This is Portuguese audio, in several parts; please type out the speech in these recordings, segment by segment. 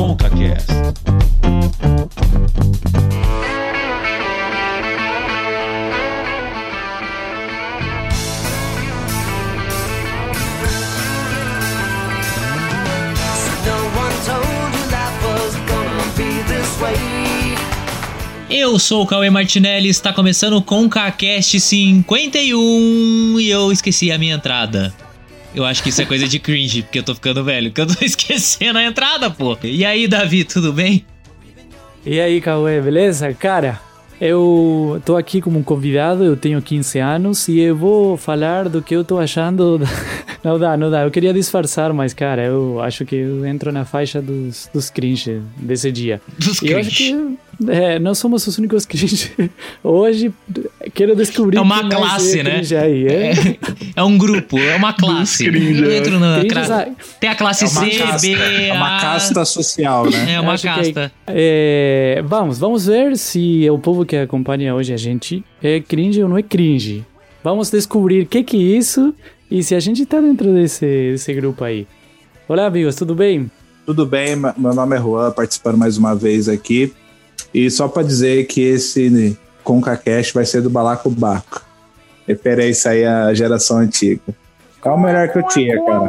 ConcaCast. Eu sou o Cauê Martinelli, está começando o ConcaCast 51 e eu esqueci a minha entrada. Eu acho que isso é coisa de cringe, porque eu tô ficando velho, que eu tô esquecendo a entrada, pô. E aí, Davi, tudo bem? E aí, Cauê, beleza? Cara, eu tô aqui como convidado, eu tenho 15 anos e eu vou falar do que eu tô achando. Não dá, não dá. Eu queria disfarçar, mas, cara, eu acho que eu entro na faixa dos, dos cringe desse dia. Dos E eu acho que é, nós somos os únicos cringe. Hoje, quero descobrir. É uma classe, é né? Aí, é. É um grupo, é uma classe. Eu entro na cra- sabe? Tem a classe É C, casta, B, é uma A. casta social, né? É uma Acho que- casta. É, vamos, vamos ver se o povo que acompanha hoje a gente é cringe ou não é cringe. Vamos descobrir o que, que é isso e se a gente tá dentro desse, desse grupo aí. Olá, amigos, tudo bem? Tudo bem, meu nome é Juan, participando mais uma vez aqui. E só pra dizer que esse ConcaCast vai ser do Balacobaco. Referência aí à geração antiga. É o melhor que eu tinha, cara.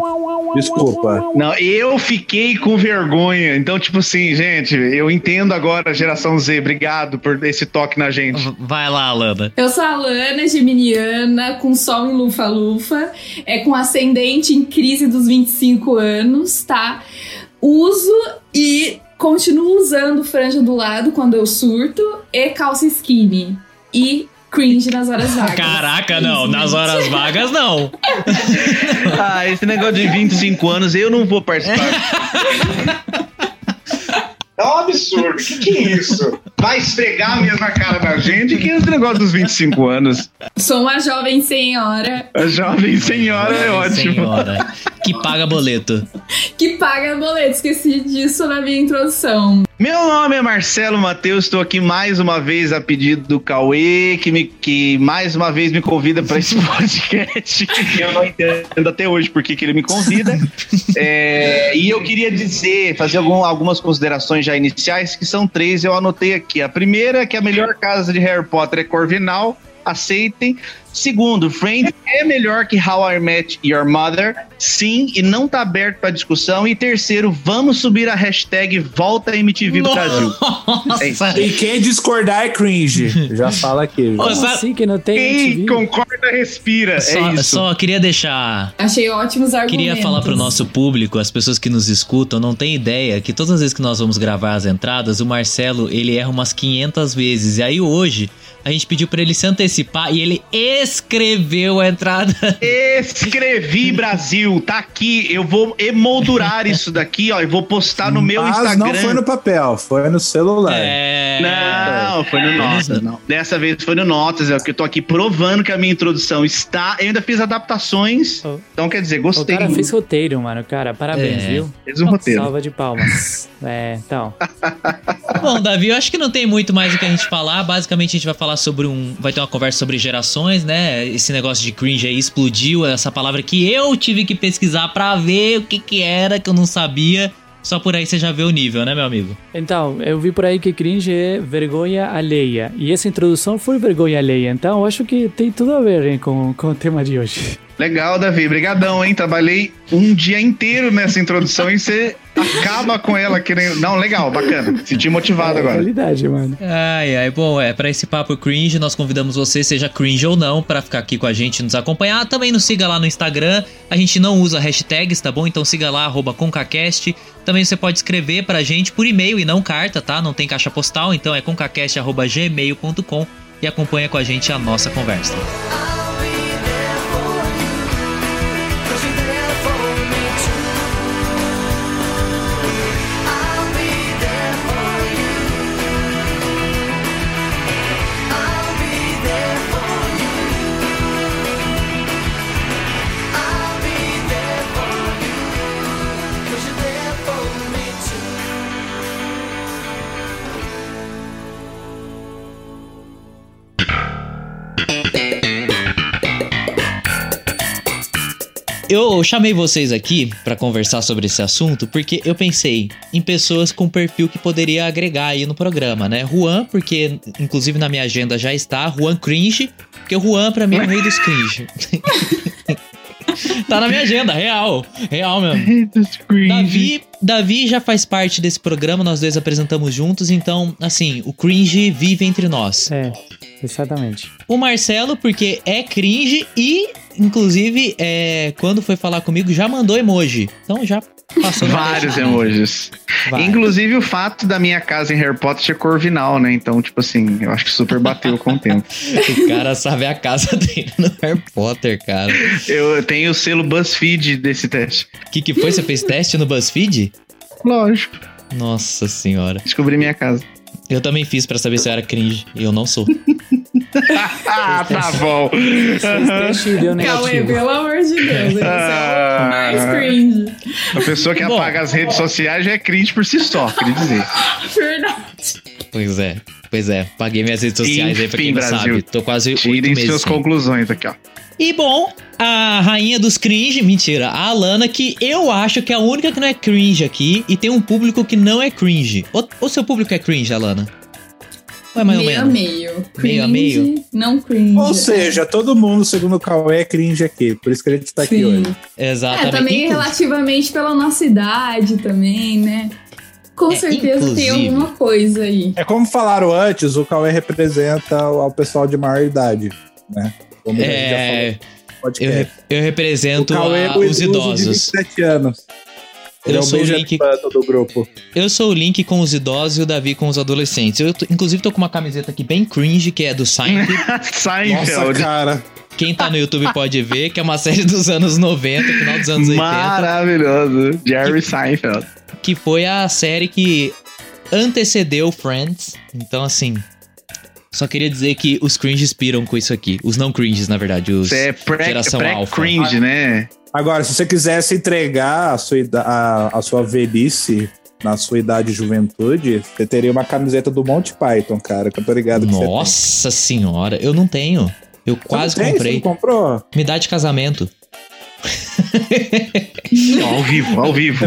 Desculpa. Não, eu fiquei com vergonha. Então, tipo assim, gente, eu entendo agora a geração Z. Obrigado por esse toque na gente. Vai lá, Alana. Eu sou a Lana, geminiana, com sol em lufa-lufa, é com ascendente em crise dos 25 anos, tá? Uso e continuo usando franja do lado quando eu surto e calça skinny. E cringe nas horas vagas. Caraca, não. Nas horas vagas, não. Ah, esse negócio de 25 anos eu não vou participar. É um absurdo. O que, que é isso? Vai esfregar a mesma cara da gente que esse negócio dos 25 anos. Sou uma jovem senhora A jovem senhora é ótimo. Senhora, que paga boleto. que paga boleto. Esqueci disso na minha introdução. Meu nome é Marcelo Matheus, estou aqui mais uma vez a pedido do Cauê, que, me, que mais uma vez me convida para esse podcast. Eu não entendo até hoje por que que ele me convida. É, e eu queria dizer, fazer algum- algumas considerações já iniciais, que são três, eu anotei aqui. A primeira é que a melhor casa de Harry Potter é Corvinal, aceitem. Segundo, Friends é melhor que How I Met Your Mother, sim, e não tá aberto para discussão. E terceiro, vamos subir a hashtag Volta MTV Brasil. É isso. Nossa. E quem discordar é cringe. Já fala aqui. Sabe- assim que não tem Quem MTV? concorda, respira. Só, é isso. só queria deixar. Achei ótimos argumentos. Queria falar pro nosso público, as pessoas que nos escutam, não tem ideia que todas as vezes que nós vamos gravar as entradas, o Marcelo, ele erra umas 500 vezes. E aí hoje, a gente pediu pra ele se antecipar e ele escreveu a entrada. Escrevi Brasil, tá aqui. Eu vou emoldurar isso daqui, ó. E vou postar no meu Mas Instagram. não foi no papel, foi no celular. É. Não, foi no Notas. Não. Dessa vez foi no Notas, é o que eu tô aqui provando que a minha introdução está. Eu ainda fiz adaptações. Oh. Então, quer dizer, O gostei. cara muito. fez roteiro, mano. Cara, parabéns, É. viu? Fez um roteiro. Salva de palmas. É, então. Bom, Davi, eu acho que não tem muito mais o que a gente falar. Basicamente, a gente vai falar sobre um. Vai ter uma conversa sobre gerações, né? Esse negócio de cringe aí explodiu, essa palavra que eu tive que pesquisar pra ver o que que era, que eu não sabia. Só por aí você já vê o nível, né, meu amigo? Então, eu vi por aí que cringe é vergonha alheia. E essa introdução foi vergonha alheia. Então, eu acho que tem tudo a ver hein, com, com o tema de hoje. Legal, Davi. Brigadão, hein? Trabalhei um dia inteiro nessa introdução e você acaba com ela querendo. Não, legal, bacana. Senti motivado é agora. realidade, mano. Ai, ai, bom, é, pra esse papo cringe, nós convidamos você, seja cringe ou não, pra ficar aqui com a gente e nos acompanhar. Também nos siga lá no Instagram, a gente não usa hashtags, tá bom? Então siga lá, arroba concacast. Também você pode escrever pra gente por e-mail e não carta, tá? Não tem caixa postal, então é concacast.gmail.com e acompanha com a gente a nossa conversa. Eu chamei vocês aqui pra conversar sobre esse assunto porque eu pensei em pessoas com perfil que poderia agregar aí no programa, né? Juan, porque inclusive na minha agenda já está, Juan Cringe, porque o Juan pra mim é o rei dos cringe. tá na minha agenda, real. Real mesmo. Davi, Davi já faz parte desse programa, nós dois apresentamos juntos, então, assim, o cringe vive entre nós. É, exatamente. O Marcelo, porque é cringe e, inclusive, é, quando foi falar comigo, já mandou emoji. Então já passou Vários emojis. Vai. Inclusive o fato da minha casa em Harry Potter ser corvinal, né? Então, tipo assim, eu acho que super bateu com o tempo. O cara sabe a casa dele no Harry Potter, cara. Eu tenho o selo BuzzFeed desse teste. O que, que foi? Você fez teste no BuzzFeed? Lógico. Nossa senhora. Descobri minha casa. Eu também fiz pra saber se eu era cringe. E eu não sou. ah, tá bom. Cauê, pelo amor de Deus, esse é o mais cringe. A pessoa que Bom. apaga as redes sociais já é cringe por si só, queria dizer. Verdade. Pois é. Pois é. Paguei minhas redes sociais aí pra quem Enfim, não Brasil. sabe. Tô quase Tirem suas sem. conclusões aqui, ó. E bom, a rainha dos cringe, mentira, a Alana, que eu acho que é a única que não é cringe aqui e tem um público que não é cringe. O, o seu público é cringe, Alana? Ou é mais ou meio a menos? meio. Meio a Cringe, meio? Não cringe. Ou seja, todo mundo, segundo o Cauê, é cringe aqui. Por isso que a gente tá aqui hoje. É, Exatamente. também Inclu- relativamente pela nossa idade também, né? Com É, certeza tem inclusive- alguma coisa aí. É como falaram antes, o Cauê representa o o pessoal de maior idade, né? Como a gente já falou Eu, podcast. re- eu represento a- os idoso de idosos. 27 anos. Ele Eu é sou o Link- do grupo. Eu sou o Link com os idosos e o Davi com os adolescentes. Eu, tô- inclusive, tô com uma camiseta aqui bem cringe, que é do Seinfeld. Nossa, Seinfeld. cara. Quem tá no YouTube pode ver, que é uma série dos anos 90, final dos anos 80. Maravilhoso. Jerry Seinfeld. que foi a série que antecedeu Friends. Então, assim. Só queria dizer que os cringes piram com isso aqui. Os não cringes, na verdade. Os... Você é pré- Geração alfa. pré-cringe, né? Agora, se você quisesse entregar a sua, a, a sua velhice na sua idade e juventude, você teria uma camiseta do Monty Python, cara, que eu tô ligado que você tem. Nossa senhora, eu não tenho. Eu Você quase não tem? Você comprei. não comprou? Me dá de casamento. Ao vivo, ao vivo.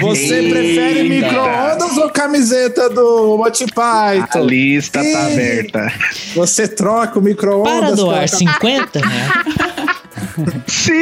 Você Eita. prefere micro-ondas ou camiseta do Monty A Python? lista tá aberta. Você troca o micro-ondas Para doar pela 50 reais. Sim!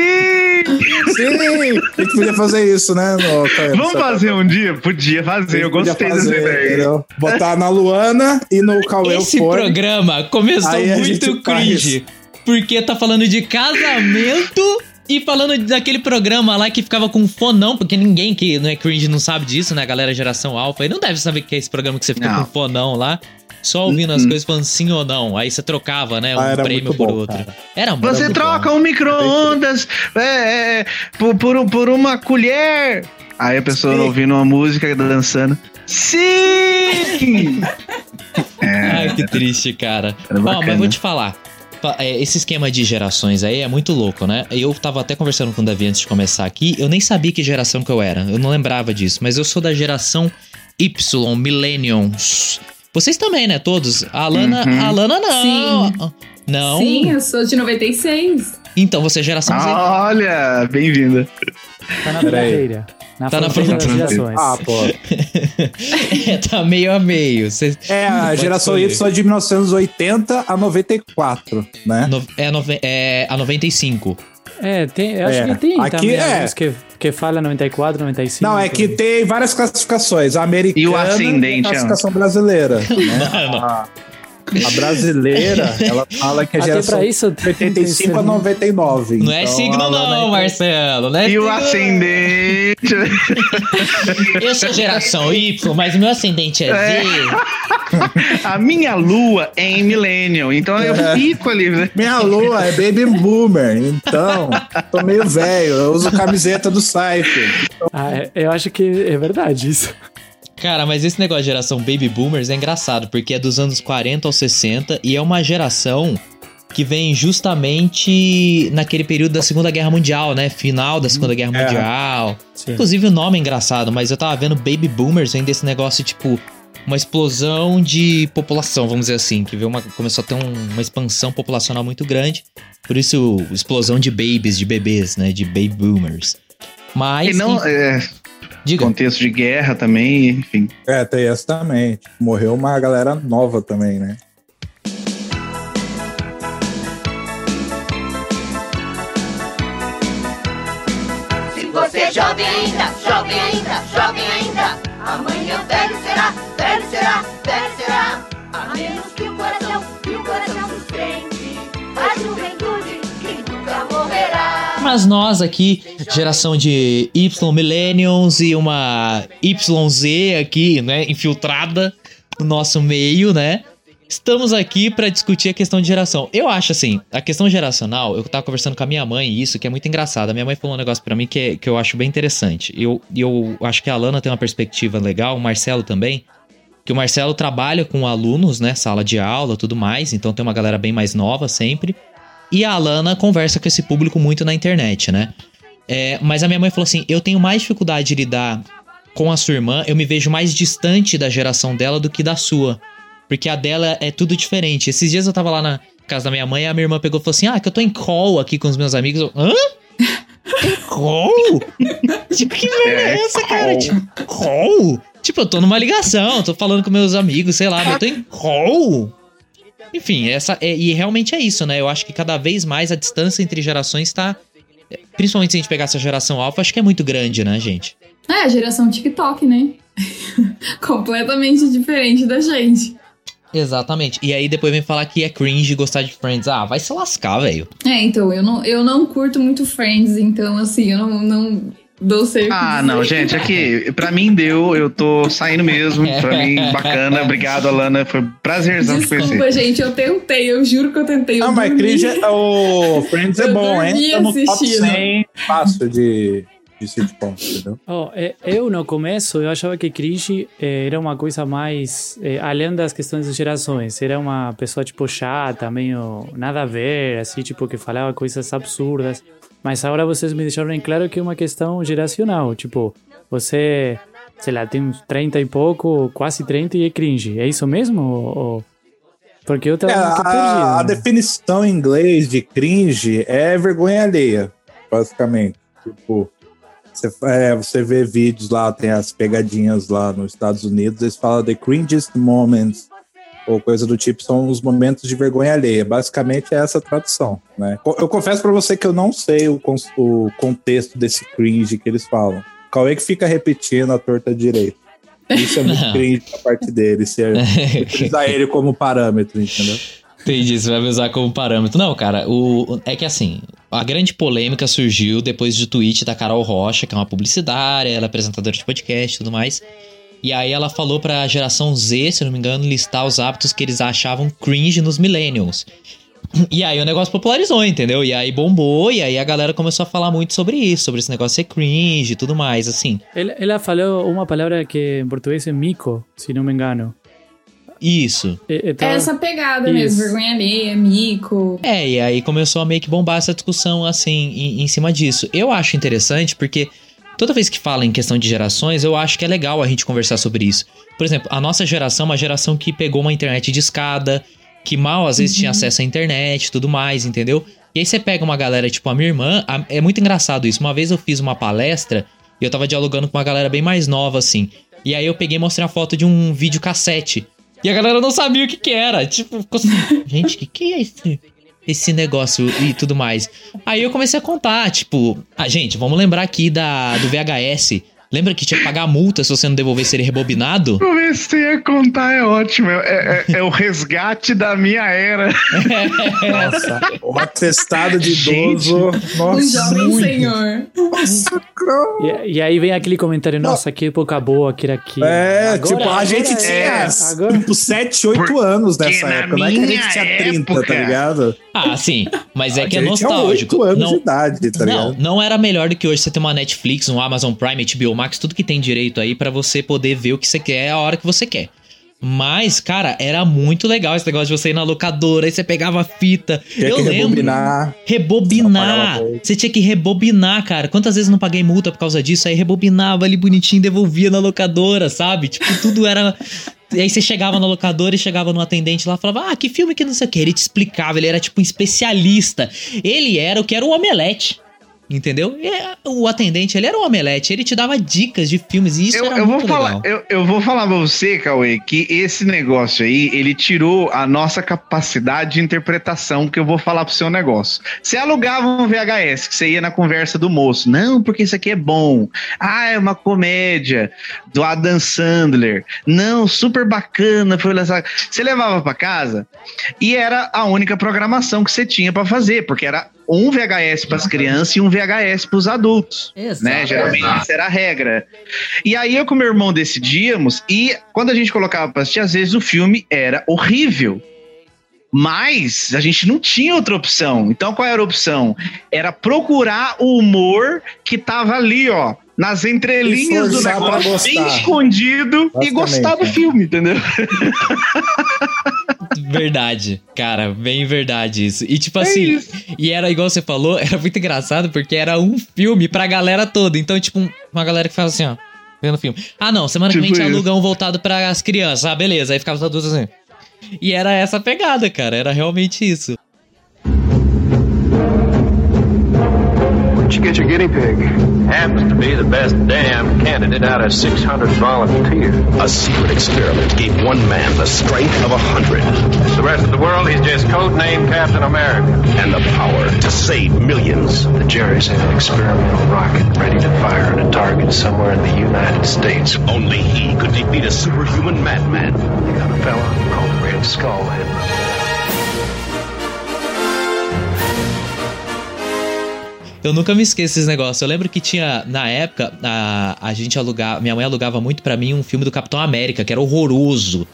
Sim! A gente podia fazer isso, né? no- Vamos fazer um dia? Podia fazer, eu Podia gostei fazer, dessa ideia. entendeu? Botar na Luana e no Cauê o Esse fone. programa começou Aí a muito gente faz. cringe. Porque tá falando de casamento e falando daquele programa lá que ficava com fonão, porque ninguém que não é cringe não sabe disso, né? A galera geração alfa. E não deve saber que é esse programa que você fica Não. com fonão lá. Só ouvindo as coisas falando sim ou não. Aí você trocava, né? Um Ah, prêmio por bom, outro. cara. Era muito Você bom. troca um micro-ondas é, é, por, por, por uma colher. Aí a pessoa Sim. ouvindo uma música, dançando. Sim! Ai, que triste, cara. Ó, mas vou te falar. É, Esse esquema de gerações aí é muito louco, né? Eu tava até conversando com o Davi antes de começar aqui. Eu nem sabia que geração que eu era. Eu não lembrava disso. Mas eu sou da geração Y, Millennials. Vocês também, né? Todos. A Alana, Uhum. a Alana não. Sim. Não. Sim, eu sou de 96. Então você é geração Z. Olha, bem-vinda. Tá na fronteira. Na Tá na fronteira das fronteira. gerações. Ah, pô. É, tá meio a meio. Cê- É, a Pode geração escolher. Y é de 1980 a 94, né? no- é, a nove- é a 95. É, tem, acho É, que tem aqui também é. que, que fala 94, 95. Não, é que tem várias classificações. A americana E o ascendente, a classificação brasileira. né? Mano. A, a brasileira, ela fala que é Até geração pra isso... de 85 a 99. Não é Então, signo, ela não, Marcelo. Não é E o signo, ascendente. Eu sou geração Y, mas o meu ascendente é É. Z. A minha lua é em Millennium, então eu É. fico ali. né? Minha lua é baby boomer, então tô meio velho. Eu uso camiseta do Cypher. Ah, é- eu acho que é verdade isso. Cara, mas esse negócio de geração Baby Boomers é engraçado, porque é dos anos 40 aos 60 e é uma geração que vem justamente naquele período da Segunda Guerra Mundial, né? Final da Segunda Guerra É. Mundial. Sim. Inclusive o nome é engraçado, mas eu tava vendo Baby Boomers, vem desse negócio tipo uma explosão de população, vamos dizer assim, que veio uma, começou a ter um, uma expansão populacional muito grande. Por isso, explosão de babies, de bebês, né? De baby boomers. Mas. E não, é, diga. contexto de guerra também, enfim. É, tem essa também. Morreu uma galera nova também, né? Se você é jovem ainda, jovem ainda, jovem ainda, amanhã velho será, velho será, velho será. A menos que o coração, que o coração sustente a juventude. Mas nós aqui, geração de Y Millennials e uma YZ aqui, né, infiltrada no nosso meio, né? Estamos aqui pra discutir a questão de geração. Eu acho assim, a questão geracional, eu tava conversando com a minha mãe isso, que é muito engraçado. A minha mãe falou um negócio pra mim que, é- que eu acho bem interessante. Eu, eu acho que a Alana tem uma perspectiva legal, o Marcelo também. Que o Marcelo trabalha com alunos, né? Sala de aula, tudo mais. Então tem uma galera bem mais nova sempre. E a Alana conversa com esse público muito na internet, né? É, mas a minha mãe falou assim: eu tenho mais dificuldade de lidar com a sua irmã, eu me vejo mais distante da geração dela do que da sua. Porque a dela é tudo diferente. Esses dias eu tava lá na casa da minha mãe e a minha irmã pegou e falou assim: Ah, que eu tô em call aqui com os meus amigos. Eu, Hã? Call? tipo, que merda é essa, cara? call. Tipo, call? Tipo, eu tô numa ligação, tô falando com meus amigos, sei lá, mas eu tô em call? Enfim, essa é, e realmente é isso, né? Eu acho que cada vez mais a distância entre gerações tá. Principalmente se a gente pegar essa geração alfa, acho que é muito grande, né, gente? É, a geração TikTok, né? Completamente diferente da gente. Exatamente. E aí depois vem falar que é cringe gostar de Friends. Ah, vai se lascar, velho. É, então, eu não, eu não curto muito Friends, então, assim, eu não, não Ah, não, gente, aqui, pra mim deu, eu tô saindo mesmo. Pra mim, bacana. Obrigado, Alana. Foi um prazerzão te conhecer. Desculpa, gente, eu tentei, eu juro que eu tentei. Eu Não, mas. Cringe, é- o Friends é Eu bom, hein? Tá no top assistindo. 100 fácil de, de sitcom, entendeu? Oh, é, eu no começo eu achava que cringe eh, era uma coisa mais eh, além das questões de gerações. Era uma pessoa tipo chata, meio nada a ver, assim tipo que falava coisas absurdas. Mas agora vocês me deixaram em claro que é uma questão geracional. Tipo, você, sei lá, tem uns 30 e pouco, quase 30 e é cringe. É isso mesmo? Ou, Porque eu tava É, a, perdido. a definição em inglês de cringe é vergonha alheia, basicamente. Tipo, você, é, você vê vídeos lá, tem as pegadinhas lá nos Estados Unidos, eles falam the cringiest moments, ou coisa do tipo, são os momentos de vergonha alheia. Basicamente é essa a tradução, né? Eu confesso pra você que eu não sei o, o contexto desse cringe que eles falam. Cauê que fica repetindo a torta direita. Isso é muito cringe da parte dele, se é- utilizar ele como parâmetro, entendeu? Entendi, você vai me usar como parâmetro. Não, cara, o, é que assim, a grande polêmica surgiu depois do tweet da Carol Rocha, que é uma publicitária, ela é apresentadora de podcast e tudo mais. E aí ela falou pra geração Z, se não me engano, listar os hábitos que eles achavam cringe nos millennials. E aí o negócio popularizou, entendeu? E aí bombou, e aí a galera começou a falar muito sobre isso, sobre esse negócio ser cringe e tudo mais, assim. Ela, ela falou uma palavra que em português é mico, se não me engano. Isso. E- É então- essa pegada Isso. mesmo, vergonha alheia, mico. É, e aí começou a meio que bombar essa discussão, assim, em, em cima disso. Eu acho interessante porque toda vez que fala em questão de gerações, eu acho que é legal a gente conversar sobre isso. Por exemplo, a nossa geração é uma geração que pegou uma internet de escada, que mal às vezes tinha acesso à internet e tudo mais, entendeu? E aí você pega uma galera, tipo a minha irmã, a- é muito engraçado isso. Uma vez eu fiz uma palestra e eu tava dialogando com uma galera bem mais nova, assim. E aí eu peguei e mostrei a foto de um vídeo cassete. E a galera não sabia o que que era. Tipo, ficou assim, gente, o que que é esse, esse negócio e tudo mais? Aí eu comecei a contar, tipo... Ah, gente, vamos lembrar aqui da, do VHS. Lembra que tinha que pagar a multa se você não devolvesse ele rebobinado? Comecei a contar, é ótimo. É, é- é o resgate da minha era. Nossa, o atestado de Gente. idoso. Um Nossa, jovem muito. senhor. Nossa. E, e aí vem aquele comentário, nossa, que época boa que era aqui. É, Agora- tipo, a gente agora tinha é, agora- tipo 7, 8 anos nessa época. Não é que a gente tinha 30, época- tá ligado? Ah, sim. Mas é A que é nostálgico. 8 anos Não, de idade, tá não, ligado? não era melhor do que hoje você ter uma Netflix, um Amazon Prime, HBO Max, tudo que tem direito aí pra você poder ver o que você quer a hora que você quer. Mas, cara, era muito legal esse negócio de você ir na locadora, aí você pegava a fita. Tinha eu que lembro. rebobinar. Rebobinar. Você tinha que rebobinar, cara. Quantas vezes eu não paguei multa por causa disso? Aí rebobinava ali bonitinho, devolvia na locadora, sabe? Tipo, tudo era. E aí você chegava no locador e chegava no atendente lá, falava, ah, que filme que não sei o que. Ele te explicava, ele era tipo um especialista. Ele era o que era o omelete. Entendeu? E o atendente, ele era um omelete, ele te dava dicas de filmes e isso eu, era eu vou falar, eu, eu vou falar pra você, Cauê, que esse negócio aí, ele tirou a nossa capacidade de interpretação, que eu vou falar pro seu negócio. Você alugava um VHS, que você ia na conversa do moço. Não, porque isso aqui é bom. Ah, é uma comédia do Adam Sandler. Não, super bacana. Foi lançado. Você levava pra casa e era a única programação que você tinha pra fazer, porque era um VHS para as crianças e um VHS para os adultos. Exato. Né? Geralmente essa era a regra. E aí eu com meu irmão decidíamos, e quando a gente colocava para assistir, às vezes o filme era horrível. Mas a gente não tinha outra opção. Então qual era a opção? Era procurar o humor que tava ali, ó. Nas entrelinhas do negócio, bem escondido, e gostar do né? filme, entendeu? Verdade, cara, bem verdade isso. E tipo assim, isso. e era igual você falou, era muito engraçado porque era um filme pra galera toda. Então, tipo, um- uma galera que fala assim, ó, vendo filme. Ah, não, semana que vem a Tipo gente isso. aluga um voltado para as crianças. Ah, beleza. Aí ficava adultos assim. E era essa pegada, cara, era realmente isso. You get your guinea pig? happens to be the best damn candidate out of 600 volunteers. A secret experiment gave one man the strength of a hundred The rest of the world, he's just codenamed Captain America. and the power to save millions. The Jerry's had an experimental rocket ready to fire at a target somewhere in the United States. Only he could defeat a superhuman madman. They got a fella called Red Skull heading Eu nunca me esqueço desses negócios. Eu lembro que tinha, na época, a, a gente alugava. Minha mãe alugava muito pra mim um filme do Capitão América, que era horroroso.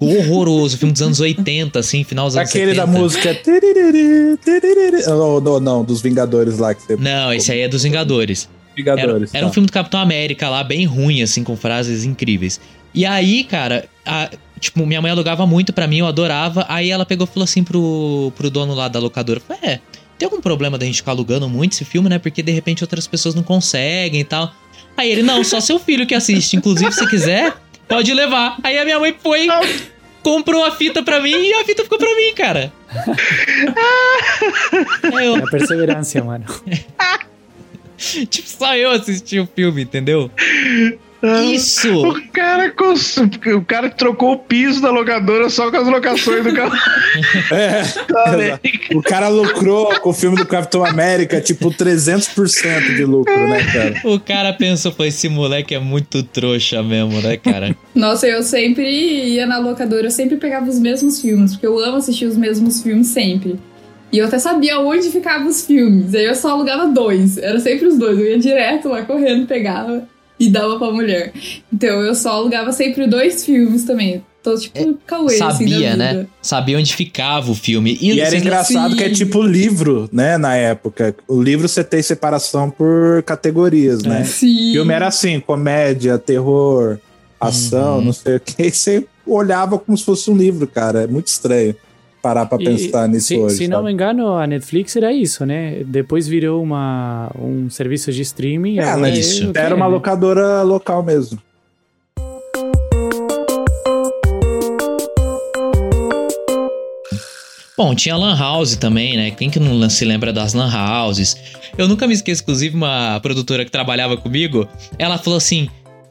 Horroroso, filme dos anos 80, assim, final dos anos Aquele 70. da música. tiririri, tiririri. Não, não, não, dos Vingadores lá que você. Não, esse aí é dos Vingadores. Era, Vingadores. era um tá. filme do Capitão América lá, bem ruim, assim, com frases incríveis. E aí, cara, a- tipo, minha mãe alugava muito pra mim, eu adorava. Aí ela pegou e falou assim pro, pro dono lá da locadora: falou, É, tem algum problema da gente ficar alugando muito esse filme, né? Porque de repente outras pessoas não conseguem e tal. Aí ele, não, só seu filho que assiste. Inclusive, se quiser, pode levar. Aí a minha mãe foi, comprou a fita pra mim e a fita ficou pra mim, cara. Eu, A perseverança, mano. tipo, só eu assisti o filme, entendeu? Isso! O cara, cons- o cara trocou o piso da locadora só com as locações do carro. É, exato. o cara lucrou com o filme do Capitão América, tipo 300% de lucro, né, cara? O cara pensou, pô, esse moleque é muito trouxa mesmo, né, cara? Nossa, eu sempre ia na locadora, eu sempre pegava os mesmos filmes, porque eu amo assistir os mesmos filmes sempre. E eu até sabia onde ficavam os filmes. Aí eu só alugava dois. Era sempre os dois. Eu ia direto lá correndo, pegava e dava pra mulher. Então eu só alugava sempre dois filmes também. Tô tipo Cauê, assim, Sabia, vida. né? Sabia onde ficava o filme. E era você- engraçado que é tipo livro, né, na época. O livro você tem separação por categorias, né? Sim. O filme era assim, comédia, terror, ação, Uhum. não sei o que. E você olhava como se fosse um livro, cara. É muito estranho parar pra E, pensar nisso se, hoje. se não me engano, a Netflix era isso, né? Depois virou uma, um serviço de streaming. É, mas é isso. Era uma locadora local mesmo. Bom, tinha Lan House também, né? Quem que não se lembra das Lan Houses? Eu nunca me esqueço, inclusive, uma produtora que trabalhava comigo, ela falou assim: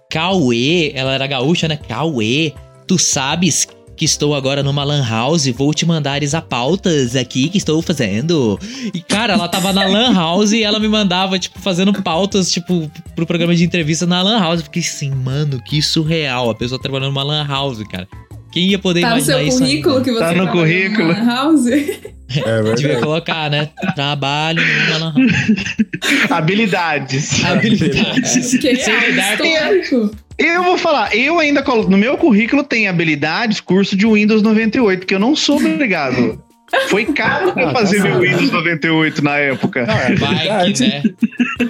Cauê, ela era gaúcha, né? Cauê, tu sabes que estou agora numa Lan House, vou te mandar as pautas aqui que estou fazendo. E, cara, ela tava na Lan House e ela me mandava, tipo, fazendo pautas, tipo, pro programa de entrevista na Lan House. Eu fiquei assim, mano, que surreal. A pessoa trabalhando numa Lan House, cara. Quem ia poder Tá no imaginar seu isso? currículo ainda? que você Tá no trabalhou currículo. numa House? É Devia colocar, né? Trabalho numa lan house. Habilidades. Habilidades. Que é histórico. Eu vou falar, eu ainda colo- no meu currículo tem habilidades, curso de Windows 98, que eu não sou obrigado. Foi caro pra Ah, fazer tá meu. Windows 98 na época. Vai que, né?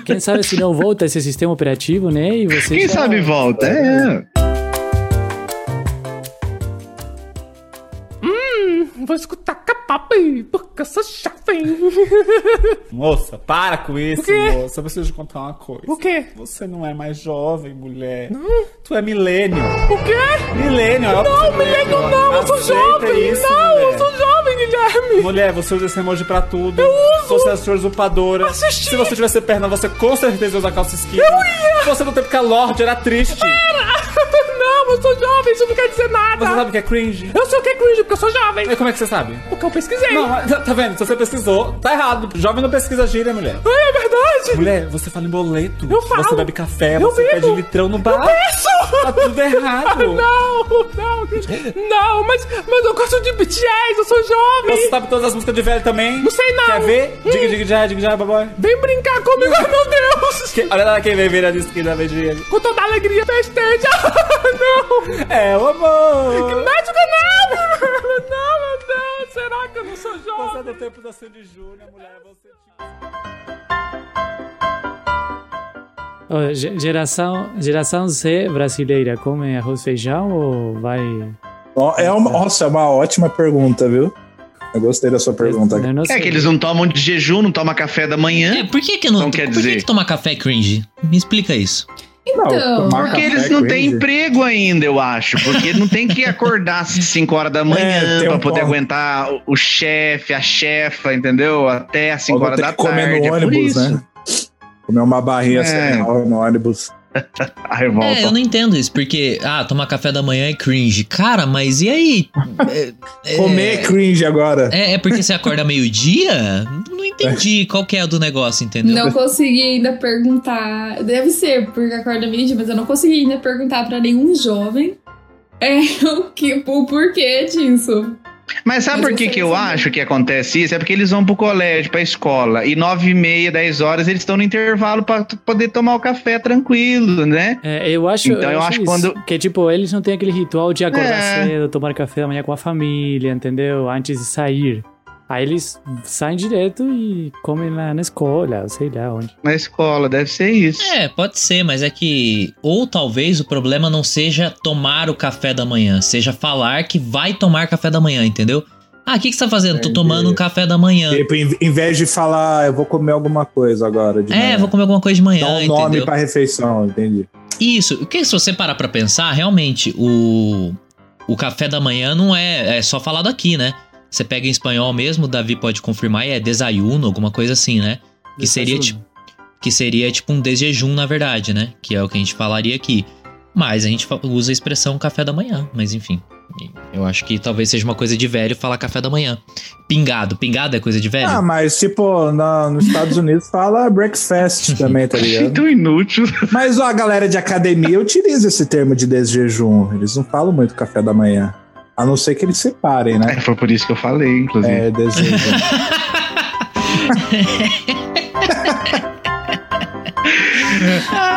Quem sabe se não volta esse sistema operativo, né? E você Quem já- sabe volta. É. vou escutar K-pop, porque eu sou jovem. Moça, para com isso, moça. Eu preciso te contar uma coisa. O quê? Você não é mais jovem, mulher. Não. Tu é milênio. O quê? Milênio. é Não, milênio não, eu sou Aceita jovem. isso, não, mulher. eu sou jovem, Guilherme. Mulher, você usa esse emoji pra tudo. Eu uso. Você é a sua usurpadora. Assisti. Se você tivesse perna, você com certeza ia usar calça skinny. Eu ia. Você não tem porque a Lorde era triste. Não, eu sou jovem, isso não quer dizer nada. Você sabe o que é cringe? Eu sei o que é cringe, porque eu sou jovem. E como é que você sabe? Porque eu pesquisei. Não, tá vendo? Se você pesquisou, tá errado. Jovem não pesquisa gíria, mulher. Ai, é verdade. Mulher, você fala em boleto. Eu falo. Você bebe café, Eu você bebo. pede litrão no bar. Eu peço. Tá tudo errado. Não, não, não, mas, mas eu gosto de BTS, eu sou jovem. Você sabe todas as músicas de velho também? Não sei não. Quer ver? Diga, diga, já, diga, já, baboy. Vem brincar comigo, ai meu Deus. Que- olha lá quem vem vir a esquina, beijinho. Com toda a alegria, festeja. não. É o amor. Que médico não. Não, meu Deus, será que eu não sou Você é jovem? do tempo da Sandy Júnior, mulher. Você ge- geração, geração Z brasileira come arroz e feijão ou vai. É uma, nossa, é uma ótima pergunta, viu? Eu gostei da sua pergunta. Não É que eles não tomam de jejum, não tomam café da manhã. É, por que que não... Então quer por dizer- que, que tomar café é cringe? Me explica isso. Não, Então, tomar Porque eles é não têm emprego ainda, eu acho. Porque não tem que acordar às 5 horas da manhã É, pra um poder ponto. aguentar o- o chefe, a chefa, entendeu? Até às 5 Ou vou horas da que comer tarde. no é ônibus, né? Comer uma barrinha É. cereal no ônibus. A revolta. É, eu não entendo isso, porque, ah, tomar café da manhã é cringe. Cara, mas e aí? É, é- Comer cringe agora. É, é porque você acorda meio-dia? Não entendi qual que é do negócio, entendeu? Não consegui ainda perguntar. Deve ser, porque acorda vídeo, mas eu não consegui ainda perguntar pra nenhum jovem é, o, que, o porquê disso. Mas sabe Mas por que, que eu acho que acontece isso? É porque eles vão pro colégio, pra escola, e nove e meia, dez horas, eles estão no intervalo pra t- poder tomar o café tranquilo, né? É, eu acho, Então, eu acho isso, quando- que tipo eles não têm aquele ritual de acordar É. cedo, tomar café da manhã com a família, entendeu? Antes de sair. Aí eles saem direto e comem lá na escola, sei lá onde. Na escola, deve ser isso. É, pode ser, mas é que. Ou talvez o problema não seja tomar o café da manhã, seja falar que vai tomar café da manhã, entendeu? Ah, o que, que você tá fazendo? Tô Entendi. tomando um café da manhã. Tipo, em, vez de falar, eu vou comer alguma coisa agora. De É, manhã. vou comer alguma coisa de manhã, Dá um nome entendeu? pra refeição, entendi. Isso, o que se você parar pra pensar, realmente, o, o café da manhã não é, é só falado aqui, né? Você pega em espanhol mesmo, o Davi pode confirmar, e é desayuno, alguma coisa assim, né? Que seria, tipo, que seria tipo um desjejum, na verdade, né? Que é o que a gente falaria aqui. Mas a gente usa a expressão café da manhã, mas enfim. Eu acho que talvez seja uma coisa de velho falar café da manhã. Pingado, pingado é coisa de velho? Ah, mas tipo, na, nos Estados Unidos fala breakfast também, tá ligado? Tão inútil. Mas ó, a galera de academia utiliza esse termo de desjejum. Eles não falam muito café da manhã. A não ser que eles separem, né? É, foi por isso que eu falei, inclusive. É, desjejum.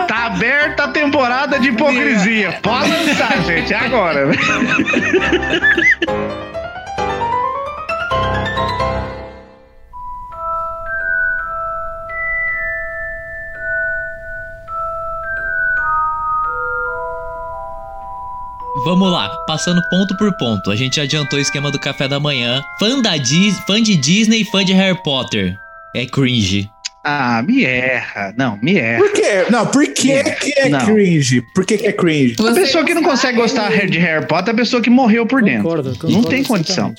Tá aberta a temporada de hipocrisia. Pode lançar, gente, é agora. Vamos lá, passando ponto por ponto. A gente adiantou o esquema do café da manhã. Fã, da Dis fã de Disney, fã de Harry Potter. É cringe. Ah, me erra. Não, me erra. Por quê? Não, por que, que é Não. cringe? Por que, que é cringe? A pessoa que não consegue gostar de Harry Potter é a pessoa que morreu por dentro. Concordo, não concordo tem condição.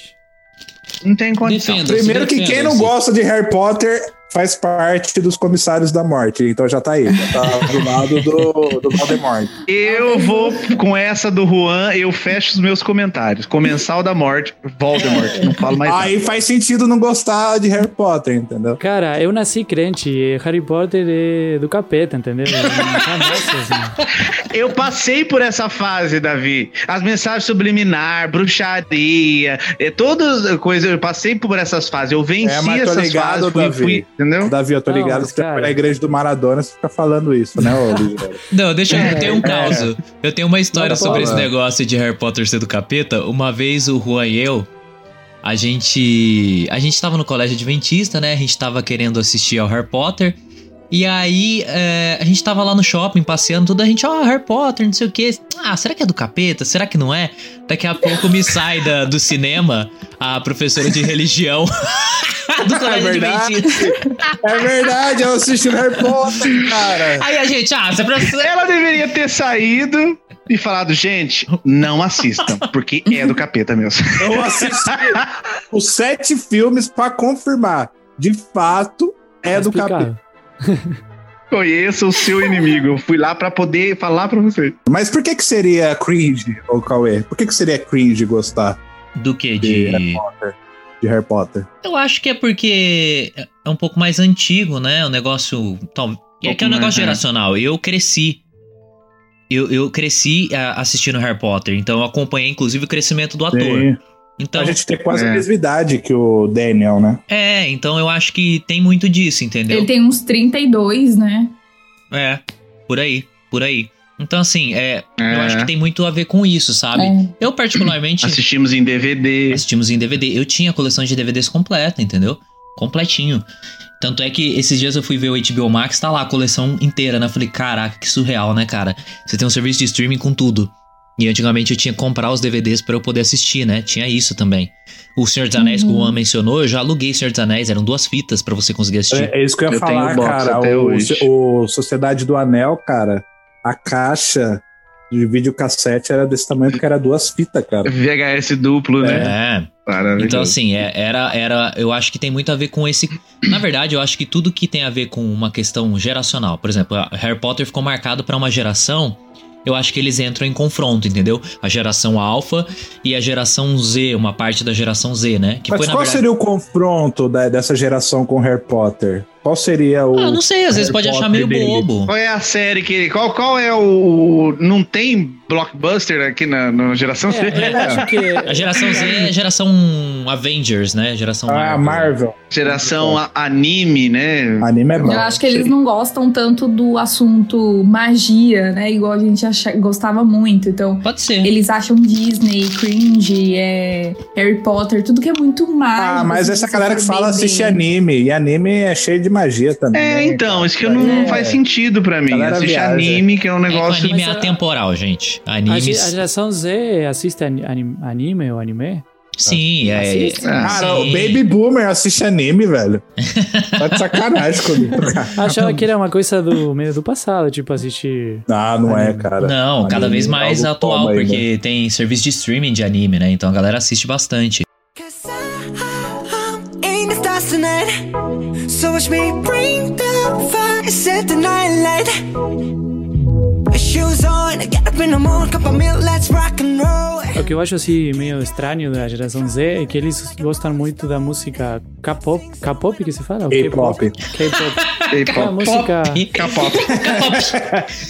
Não tem condição. Defenda. Primeiro que quem não gosta de Harry Potter faz parte dos comissários da morte. Então já tá aí. Já tá do lado do, do Voldemort. Eu vou com essa do Juan, eu fecho os meus comentários. Comensal da morte, Voldemort. Não falo mais nada. Aí faz sentido não gostar de Harry Potter, entendeu? Cara, eu nasci crente, Harry Potter é do capeta, entendeu? Não tá assim. Eu passei por essa fase, Davi. As mensagens subliminar, bruxaria, é, todas coisas. Eu passei por essas fases. Eu venci É, essas ligado, fases. Fui, Davi. fui, entendeu? Davi, eu tô Não, ligado mas, que você cara- foi na igreja do Maradona, você fica falando isso, né, ô? Não, deixa eu. Eu tenho um É. caos. Eu tenho uma história Não, sobre esse negócio de Harry Potter ser do capeta. Uma vez o Juan e eu. A gente. A gente tava no colégio adventista, né? A gente tava querendo assistir ao Harry Potter. E aí, é, a gente tava lá no shopping passeando, tudo, a gente, ó, Harry Potter, não sei o quê. Ah, será que é do capeta? Será que não é? Daqui a pouco me sai da, do cinema a professora de religião do colégio verdade. adventista. É verdade, eu assisti o Harry Potter, cara. Aí a gente, ah, essa professora. Ela deveria ter saído e falado, gente, não assistam, porque é do capeta mesmo. Eu assisti os sete filmes pra confirmar. De fato, é do capeta. Conheça o seu inimigo. Eu fui lá pra poder falar pra você. Mas por que que seria cringe, ô Cauê? Por que que seria cringe gostar Do que? de Harry De. Potter? De Harry Potter? Eu acho que é porque é um pouco mais antigo, né? O negócio. Tal, é que é um mais, negócio né? geracional. Eu cresci. Eu, eu cresci ah, assistindo Harry Potter, então eu acompanhei inclusive o crescimento do ator. Sim. Então, a gente tem quase a É. mesma idade que o Daniel, né? é, então eu acho que tem muito disso, entendeu? Ele tem uns 32, né? É, por aí, por aí. Então, assim, é, eu É. acho que tem muito a ver com isso, sabe? É. Eu, particularmente, Assistimos em DVD. assistimos em DVD. Eu tinha a coleção de DVDs completa, entendeu? Completinho. Tanto é que esses dias eu fui ver o HBO Max, tá lá a coleção inteira, né? Eu falei, caraca, que surreal, né, cara? Você tem um serviço de streaming com tudo. E antigamente eu tinha que comprar os DVDs pra eu poder assistir, né? Tinha isso também. O Senhor dos Anéis, que o Juan mencionou, eu já aluguei Senhor dos Anéis, eram duas fitas pra você conseguir assistir. É, é isso que eu ia Eu tenho falar, o box cara. até O, hoje. o Sociedade do Anel, cara, a caixa de videocassete era desse tamanho porque era duas fitas, cara. VHS duplo, né? É. Maravilhoso. Então, assim, é- era, era. Eu acho que tem muito a ver com esse. Na verdade, eu acho que tudo que tem a ver com uma questão geracional. Por exemplo, a Harry Potter ficou marcado pra uma geração. Eu acho que eles entram em confronto, entendeu? A geração alfa e a geração Z, uma parte da geração Z, né? Que Mas foi, na qual verdade. seria o confronto da- dessa geração com Harry Potter? Qual seria o. Ah, não sei, às vezes pode achar meio dele? bobo. Qual é a série que. Qual, qual é o. Não tem blockbuster aqui na, na geração? É, eu acho que A geração Z é geração Avengers, né? Geração Ah, Marvel. Marvel. Geração a- anime, né? Anime é bom. Eu acho que eles não gostam tanto do assunto magia, né? Igual a gente acha- gostava muito. Então, Pode ser. eles acham Disney, cringe, é, Harry Potter, tudo que é muito mágico. Ah, mas essa galera que fala bem assiste anime. E anime é cheio de magia também. É, né, então, isso que eu não É. faz sentido pra mim. Assistir viaja. anime, que é um É negócio. anime é Mas, ah, atemporal, gente. a, ge- Animes. a geração Z assiste ani- anim- anime ou anime? Sim, é. Assiste. Cara, sim. o Baby Boomer assiste anime, velho. Tá de sacanagem comigo. Achava que era uma coisa do meio do passado, tipo assistir. Ah, não é, cara. Não, cada Anime vez mais é atual, aí, porque né? tem serviço de streaming de anime, né? Então a galera assiste bastante. Tonight. So watch me bring the fire, set the night light. Shoes on, get up in the morning, cup of milk, let's rock and roll. O que eu acho assim meio estranho da geração Z é que eles gostam muito da música K-pop, K-pop que se fala? K-pop. K-pop. K-pop. Música K-pop.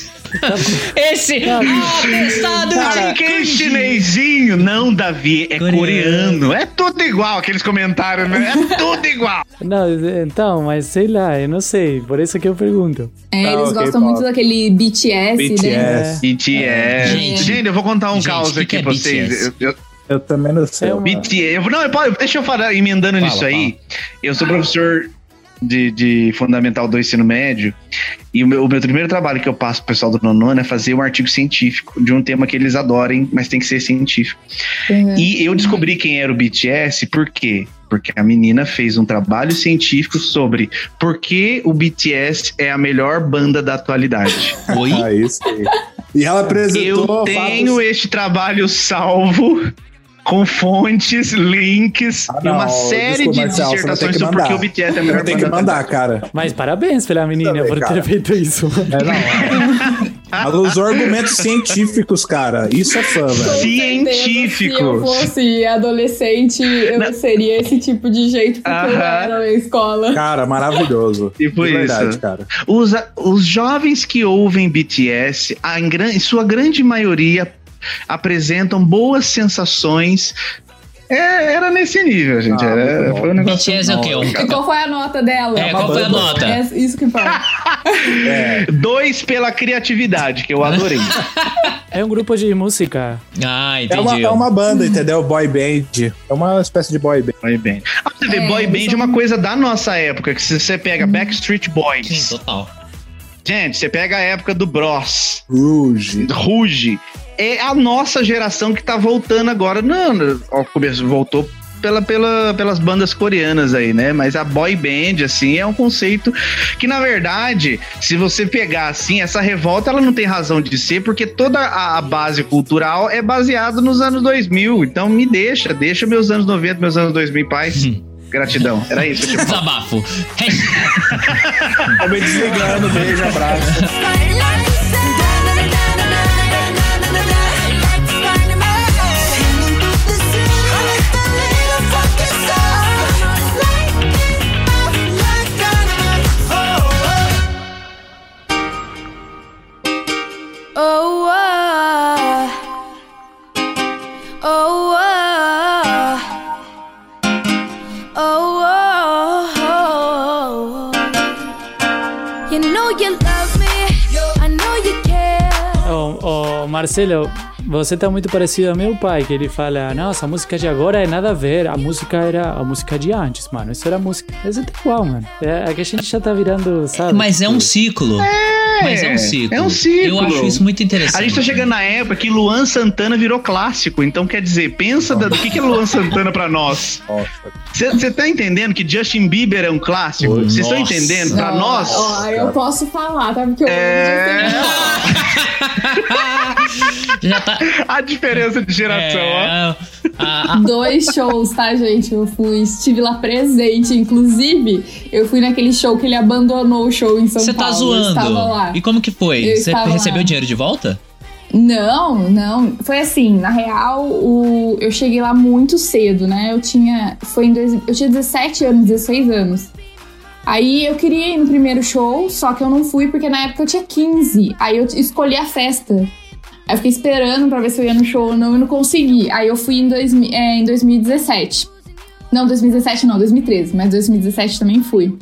Esse atestado Cara, que chinesinho? Não, Davi, é Coreano. coreano. É tudo igual, aqueles comentários, né? É tudo igual. Não, então, mas sei lá, eu não sei, por isso que eu pergunto. É, Ah, eles ok, gostam pop. muito daquele BTS, né? BTS. BTS. Gente. Gente, eu vou contar um Gente, caos aqui é pra vocês. BTS? Eu- eu- Eu também não sei. É uma- BTS. Não, eu posso- deixa eu falar, emendando Fala, nisso aí. Eu sou professor de, de Fundamental do Ensino Médio. E o meu, o meu primeiro trabalho que eu passo pro pessoal do nono ano é fazer um artigo científico de um tema que eles adorem, mas tem que ser científico. Uhum. E eu descobri quem era o BTS, por quê? Porque a menina fez um trabalho científico sobre por que o BTS é a melhor banda da atualidade. Oi? Ah, isso aí. E ela apresentou Eu fatos- tenho este trabalho salvo com fontes, links Ah, e uma não, série desculpa, de Marcelo, dissertações sobre por que o BTS é a melhor Tem que mandar, cara. Mas parabéns pela menina Também, por cara. ter feito isso. É, não. Ela usou argumentos científicos, cara. Isso é fã, velho. Se eu científicos. fosse adolescente, eu seria esse tipo de jeito porque eu Aham. era na escola. Cara, maravilhoso. Tipo De verdade, isso. cara. Os, os jovens que ouvem BTS, a, em, em sua grande maioria, apresentam boas sensações É, era nesse nível, gente. Ah, era, foi um negócio. BTS é o quê? Um E qual foi a nota dela? É, qual foi a nota? É isso que importa. Dois pela criatividade, que eu adorei. É um grupo de música. Ah, É uma, entendi. é uma banda, entendeu? Boy band. É uma espécie de boy band. boy band. Ah, você vê, É, boy band é são- uma coisa da nossa época, que se você pega Backstreet Boys. Sim, total. Gente, você pega a época do Bros, Rouge. Ruge. É a nossa geração que tá voltando agora. Não, começo voltou pela, pela, pelas bandas coreanas aí, né? Mas a boy band, assim, é um conceito que, na verdade, se você pegar, assim, essa revolta, ela não tem razão de ser, porque toda a, a base cultural é baseada nos anos 2000. Então, me deixa, deixa meus anos 90, meus anos 2000 em paz. Gratidão. Era isso, tipo. Desabafo. Tô me desligando. Beijo, abraço. Marcelo, você tá muito parecido ao meu pai, que ele fala, nossa, a música de agora é nada a ver, a música era a música de antes, mano. Isso era música. Isso tá igual, mano. É, é que a gente já tá virando, sabe? Mas é um ciclo. Mas é um ciclo. É um ciclo. Eu acho isso muito interessante. A gente tá chegando na época que Luan Santana virou clássico. Então, quer dizer, pensa do que, que é Luan Santana pra nós. Você tá entendendo que Justin Bieber é um clássico? Vocês estão entendendo? Pra nós. Ó, eu posso falar, tá? Porque eu É. Já tá. A diferença de geração, ó. É, a- a- Dois shows, tá, gente? Eu fui, estive lá presente. Inclusive, eu fui naquele show que ele abandonou o show em São Você tá Paulo. Eu zoando. estava lá. E como que foi? Eu Você recebeu lá. dinheiro de volta? Não, não. Foi assim, na real, o... eu cheguei lá muito cedo, né? Eu tinha. Foi em dois... Eu tinha 17 anos, 16 anos. Aí eu queria ir no primeiro show, só que eu não fui porque na época eu tinha 15. Aí eu escolhi a festa. Aí eu fiquei esperando pra ver se eu ia no show ou não e não consegui. Aí eu fui em, dois, é, em 2017. Não, 2017 não, 2013, mas 2017 também fui.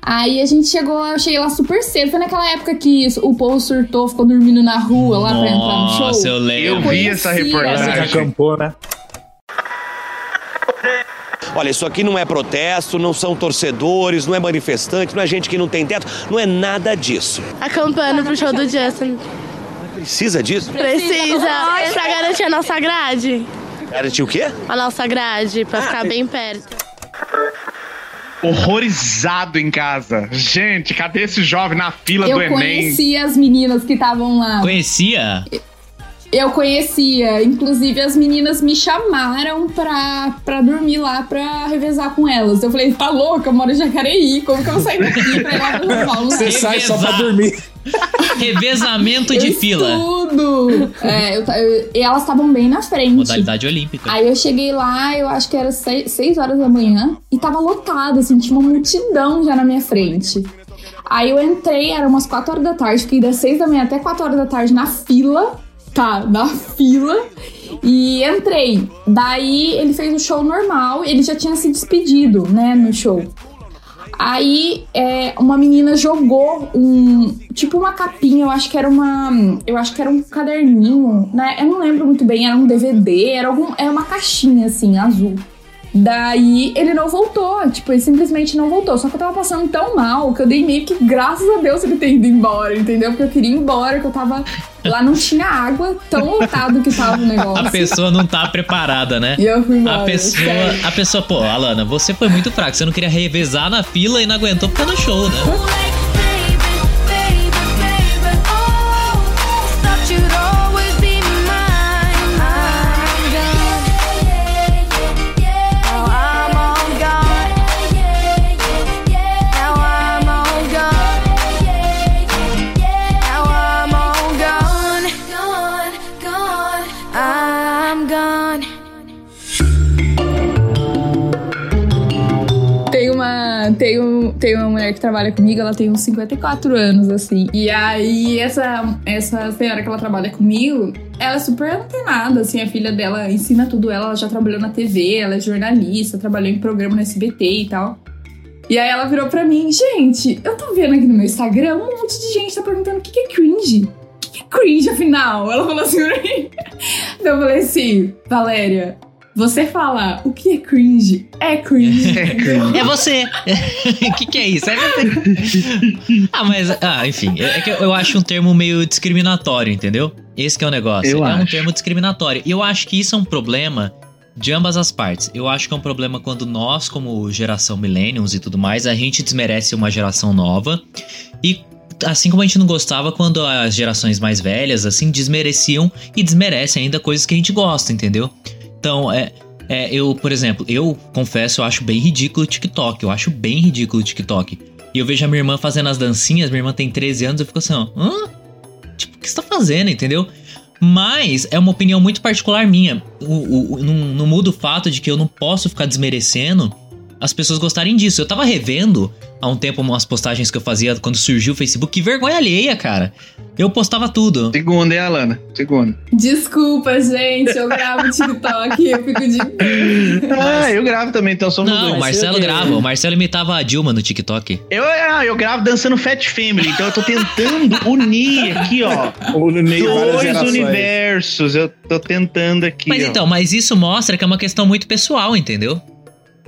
Aí a gente chegou, eu cheguei lá super cedo. Foi naquela época que o povo surtou, ficou dormindo na rua lá pra entrar no show. Nossa, eu lembro. Eu vi essa reportagem. Você acampou, né? Olha, isso aqui não é protesto, não são torcedores, não é manifestante, não é gente que não tem teto, não é nada disso. Acampando pro show do Justin. Precisa disso? Precisa, pra garantir a nossa grade. Garantir o quê? A nossa grade, pra ficar bem perto. Horrorizado em casa. Gente, cadê esse jovem na fila Eu do Enem? conheci as meninas que estavam lá. Conhecia? Eu conhecia. Inclusive, as meninas me chamaram pra, pra dormir lá, pra revezar com elas. Eu falei, tá louca, eu moro em Jacareí. Como que eu vou sair daqui pra ir lá pro São Paulo? Você sai só pra dormir. Revezamento de Eu fila. Tudo. É, eu, eu- e elas estavam bem na frente. Modalidade olímpica. Aí eu cheguei lá, eu acho que era 6 horas da manhã, e tava lotado, assim, tinha uma multidão já na minha frente. Aí eu entrei, era umas 4 horas da tarde, fiquei das 6 da manhã até 4 horas da tarde na fila, tá, na fila, e entrei. Daí ele fez o show normal, ele já tinha se despedido, né, no show. Aí é, uma menina jogou um. Tipo uma capinha, eu acho que era uma. Eu acho que era um caderninho, né? Eu não lembro muito bem, era um DVD, era, algum, era uma caixinha assim, azul. Daí ele não voltou, tipo, ele simplesmente não voltou. Só que eu tava passando tão mal que eu dei meio que graças a Deus ele ter ido embora, entendeu? Porque eu queria ir embora, que eu tava. Lá não tinha água, tão lotado que tava o negócio. A pessoa não tá preparada, né? E eu fui embora. A pessoa, sério. a pessoa, pô, Alana, você foi muito fraca. Você não queria revezar na fila e não aguentou ficar no show, né? Tem, tem uma mulher que trabalha comigo, ela tem uns 54 anos, assim. E aí, essa, essa senhora que ela trabalha comigo, ela é super antenada, assim, a filha dela ensina tudo ela, ela já trabalhou na TV, ela é jornalista, trabalhou em programa no SBT e tal. E aí ela virou pra mim, gente, eu tô vendo aqui no meu Instagram um monte de gente tá perguntando o que que é cringe. O que que é cringe, afinal? Ela falou assim pra mim. Então eu falei assim, Valéria, você fala o que é cringe? É cringe. É você. O que, que é isso? É você. ah, mas, ah, enfim, é que eu, eu acho um termo meio discriminatório, entendeu? Esse que é o negócio. Eu é um acho. termo discriminatório. E eu acho que isso é um problema de ambas as partes. Eu acho que é um problema quando nós, como geração millennials e tudo mais, a gente desmerece uma geração nova. E assim como a gente não gostava quando as gerações mais velhas, assim, desmereciam e desmerecem ainda coisas que a gente gosta, entendeu? Então, é, é, eu, por exemplo, eu confesso, eu acho bem ridículo o TikTok. Eu acho bem ridículo o TikTok. E eu vejo a minha irmã fazendo as dancinhas, minha irmã tem 13 anos, eu fico assim, ó, hã? Tipo, o que você tá fazendo, entendeu? Mas é uma opinião muito particular minha. O, o, não, não muda o fato de que eu não posso ficar desmerecendo as pessoas gostarem disso. Eu tava revendo há um tempo umas postagens que eu fazia quando surgiu o Facebook. Que vergonha alheia, cara. Eu postava tudo. Segunda, hein, Alana? Segunda. Desculpa, gente, eu gravo TikTok, eu fico de. Ah, eu gravo também, então somos Não, o dois. Marcelo grava. O Marcelo imitava a Dilma no TikTok. Eu, ah, eu gravo dançando Fat Family, então eu tô tentando unir aqui, ó. Unir dois universos. Eu tô tentando aqui. Mas ó. então, mas isso mostra que é uma questão muito pessoal, entendeu?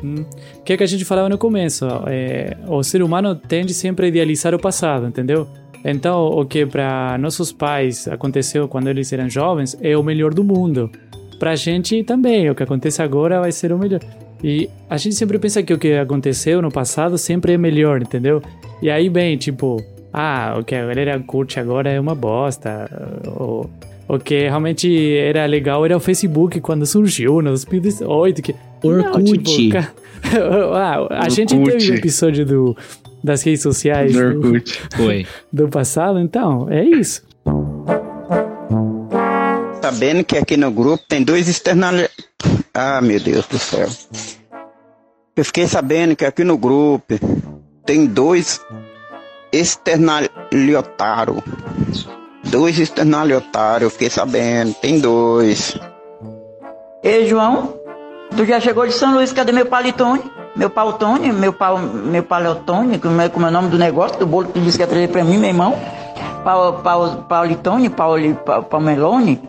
O que, é que a gente falava no começo? É, o ser humano tende sempre a idealizar o passado, entendeu? Então, o que para nossos pais aconteceu quando eles eram jovens é o melhor do mundo. Pra gente também, o que acontece agora vai ser o melhor. E a gente sempre pensa que o que aconteceu no passado sempre é melhor, entendeu? E aí, bem, tipo, ah, o que a galera curte agora é uma bosta. O, o que realmente era legal era o Facebook quando surgiu, no 2018. Que, Orkut. Não, tipo, ca- ah, a gente Orkut. teve o episódio do, das redes sociais Do do, Orkut. Foi. do passado, então, é isso. Sabendo que aqui no grupo tem dois externali... Ah, meu Deus do céu. Eu fiquei sabendo que aqui no grupo tem dois externaliotários. Dois externaliotários, eu fiquei sabendo. Tem dois. Ei, João, tu já chegou de São Luís, cadê meu palitone? Meu pautone, meu, pau, meu paleotone, como é, como é o nome do negócio, do bolo que tu disse que ia trazer pra mim, meu irmão? Pau, pau, paulitone, pauli, pa, palmelone?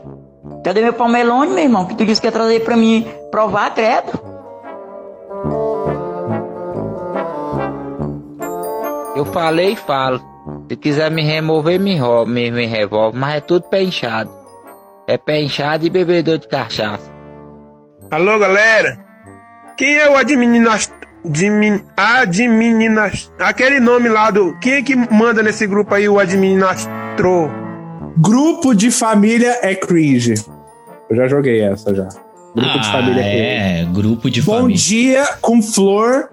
Cadê meu palmelone, meu irmão, que tu disse que ia trazer pra mim provar, credo? Eu falei e falo. Se quiser me remover, me, me, me revolve, mas é tudo pé inchado. É pé inchado e bebedor de cachaça. Alô, galera. Quem é o adminas... Admin... Adminas... Aquele nome lá do... Quem é que manda nesse grupo aí, o administro? Grupo de família é cringe. Eu já joguei essa já. Grupo de Ah, família é cringe. é, grupo de Bom família. dia com flor,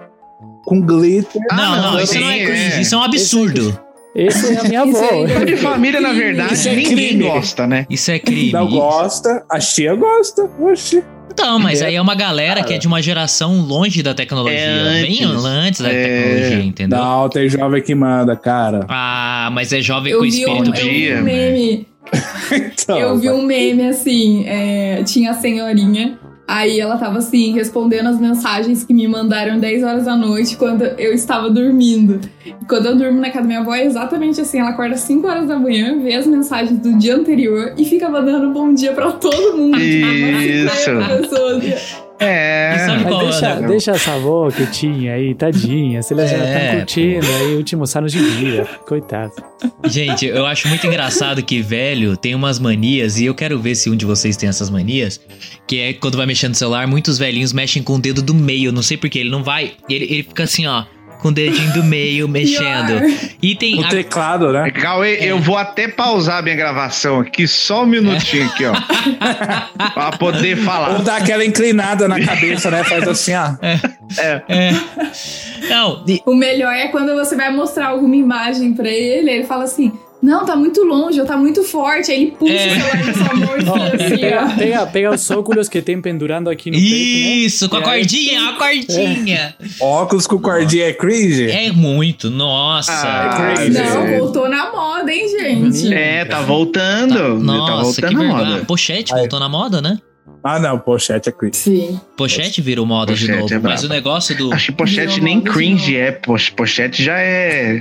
com glitter. Não, não, isso não é cringe, isso é um absurdo. Esse é a minha avó. Grupo de família, na verdade, Isso é ninguém crime. gosta, né? Isso é crime. Não gosta, a tia gosta. Oxi. Então, mas aí é uma galera que é de uma geração longe da tecnologia. É bem antes. antes da É. tecnologia, entendeu? Não, tem jovem que manda, cara. Ah, mas é jovem Eu com vi, um, espírito eu vi de. um meme. Então, eu vi um meme assim, é, tinha a senhorinha, aí ela tava assim, respondendo as mensagens que me mandaram 10 horas da noite quando eu estava dormindo. Quando eu durmo na casa da minha avó é exatamente assim, ela acorda às 5 horas da manhã, vê as mensagens do dia anterior e fica mandando bom dia pra todo mundo. Isso. Pessoas. É. sabe qual deixa, é, né? deixa essa avó quietinha aí, tadinha. Se elas já É, estão curtindo aí últimos anos de vida. Coitado. Gente, eu acho muito engraçado que velho tem umas manias, e eu quero ver se um de vocês tem essas manias. Que é quando vai mexendo no celular, muitos velhinhos mexem com o dedo do meio. Não sei porquê, ele não vai. Ele, ele fica assim, ó, com o dedinho do meio mexendo. E tem. O a- teclado, né? Cauê, eu vou até pausar minha gravação aqui, só um minutinho aqui, ó. pra poder Ou falar. dá aquela inclinada na cabeça, né? Faz assim, ó. É. Não, e- O melhor é quando você vai mostrar alguma imagem pra ele, ele fala assim: Não, tá muito longe, ou tá muito forte. Aí ele puxa É. o celular da sua mão e assim, pega, ó. pega, pega os óculos que tem pendurando aqui no peito, né? Isso, com a aí- cordinha, a cordinha. Óculos com cordinha é cringe? É muito, nossa. Ah, Não, voltou na moda, hein, gente? É, tá voltando. tá Nossa, que voltando a vergonha. moda. Pochete voltou na moda, né? Ah, não, pochete é cringe. Sim. Pochete virou moda de Pochete novo, é mas o negócio do. Acho que pochete nem cringe é. poch- Pochete já é.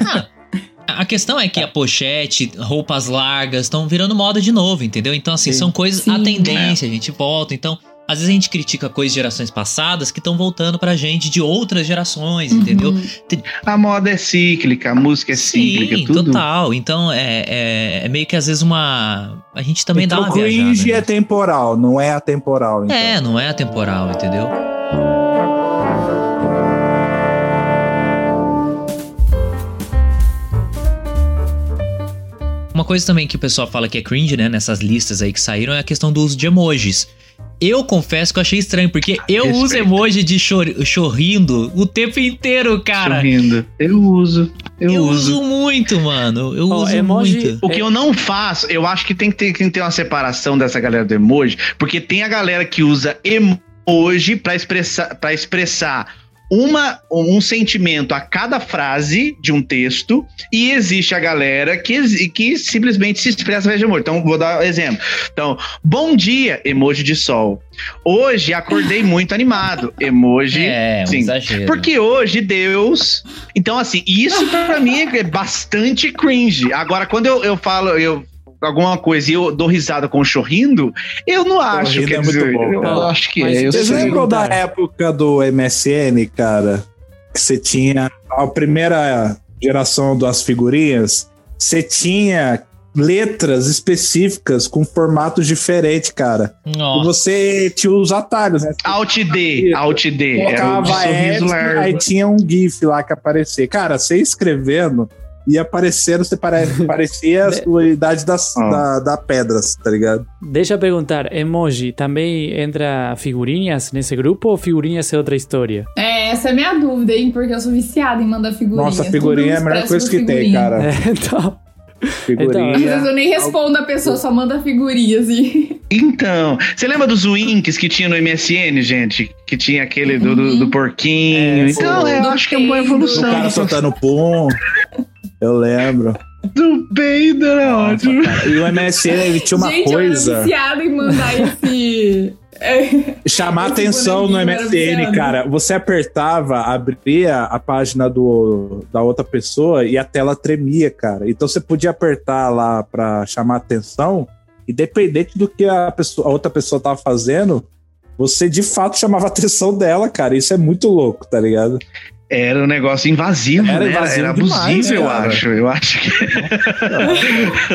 A questão é que a pochete, roupas largas estão virando moda de novo, entendeu? Então, assim, são coisas. A tendência, a gente volta. Então, às vezes a gente critica coisas de gerações passadas que estão voltando pra gente de outras gerações, entendeu? Tem- A moda é cíclica, a música é cíclica, Sim, tudo. total. Então, é, é, é meio que às vezes uma. A gente também então, dá uma cringe viajada. é temporal, não é atemporal. Então. É, não é atemporal, entendeu? Uma coisa também que o pessoal fala que é cringe, né, nessas listas aí que saíram, é a questão do uso de emojis. Eu confesso que eu achei estranho, porque eu Respeito. uso emoji de chor chorrindo o tempo inteiro, cara. Sorrindo. Eu uso. Eu, Eu uso. uso muito, mano. Eu Ó, uso emoji- muito. O que eu não faço, eu acho que tem que ter, tem que ter uma separação dessa galera do emoji, porque tem a galera que usa emoji pra expressar, pra expressar uma, um sentimento a cada frase de um texto, e existe a galera que, que simplesmente se expressa através de emoji. Então, vou dar um exemplo. Então, bom dia, emoji de sol. Hoje acordei muito animado, emoji. É, um sim. exagero. Porque hoje Deus. Então, assim, isso pra mim é bastante cringe. Agora, quando eu, eu falo, eu. Alguma coisa e eu dou risada com o chorrindo, eu não acho que é muito bom, Eu cara. acho que Mas é. Eu Vocês lembram da época do MSN, cara? Que você tinha a primeira geração das figurinhas, você tinha letras específicas com formatos diferentes, cara. E Nossa. você tinha os atalhos, né? Alt D, Alt D. Era o de Colocava F, aí tinha um GIF lá que aparecia. Cara, você escrevendo e aparecendo, você pare... parecia a sua idade das, Ah. da, da pedras, tá ligado? Deixa eu perguntar, emoji também entra figurinhas nesse grupo ou figurinhas é outra história? É, essa é a minha dúvida, hein? Porque eu sou viciada em mandar figurinha. Nossa, figurinha é a melhor coisa que tem, figurinha. cara. É, então, Figurinha. Às vezes eu nem respondo a pessoa, só manda figurinha, assim. Então, você lembra dos winks que tinha no MSN, gente? Que tinha aquele do, do, do porquinho. É, então, eu acho que é uma peido. O evolução. cara soltando pum. Eu lembro. Do peido, era ótimo. Cara, E o MSN ele tinha uma Gente, eu coisa. era viciada em mandar esse... é, Chamar atenção no era MSN, cara. Você apertava, abria a página do, da outra pessoa e a tela tremia, cara. Então você podia apertar lá pra chamar atenção, independente do que a, pessoa, a outra pessoa tava fazendo, você de fato chamava a atenção dela, cara. Isso é muito louco, tá ligado? Era um negócio invasivo, Era né? invasivo era demais, abusivo, eu cara. acho. Eu acho que.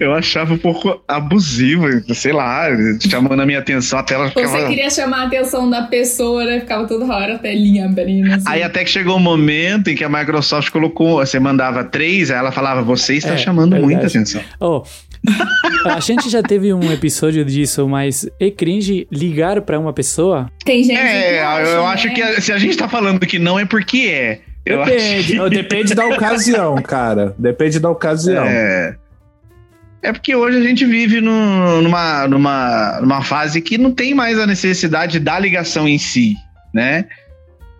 eu achava um pouco abusivo, sei lá, chamando a minha atenção, a tela ficava. Você queria chamar a atenção da pessoa, né? Ficava toda hora a telinha abrindo, assim. Aí até que chegou um momento em que a Microsoft colocou, você mandava três, aí ela falava, você está É, chamando verdade. muita atenção. Oh, a gente já teve um episódio disso, mas é cringe ligar pra uma pessoa? Tem gente É, acha, eu né? acho que se a gente tá falando que não é porque é. Eu Depende, que- depende da ocasião, cara. Depende da ocasião. É. É porque hoje a gente vive num- numa, numa, numa fase que não tem mais a necessidade da ligação em si, né?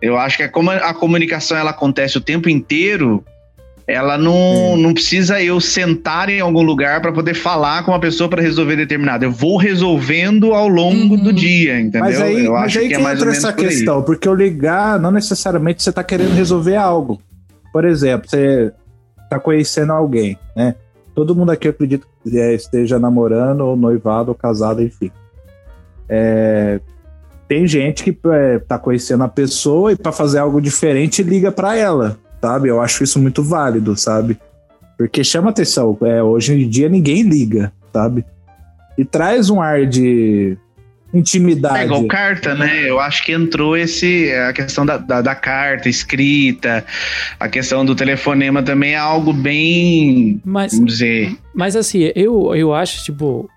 Eu acho que a, como a comunicação ela acontece o tempo inteiro, ela não, não precisa eu sentar em algum lugar para poder falar com uma pessoa para resolver determinado. Eu vou resolvendo ao longo do dia, entendeu? Mas aí, eu mas acho aí que que, é mais ou entra essa por aí. questão, porque o ligar não necessariamente você está querendo resolver algo. Por exemplo, você está conhecendo alguém, né? Todo mundo aqui eu acredito que é, esteja namorando, ou noivado, ou casado, enfim. É, tem gente que é, tá conhecendo a pessoa e para fazer algo diferente liga para ela, sabe? Eu acho isso muito válido, sabe? Porque chama atenção. É, hoje em dia ninguém liga, sabe? E traz um ar de intimidade. É igual carta, né? Eu acho que entrou esse a questão da, da, da carta escrita, a questão do telefonema também é algo bem, Mas, vamos dizer, mas assim, eu, eu acho, tipo,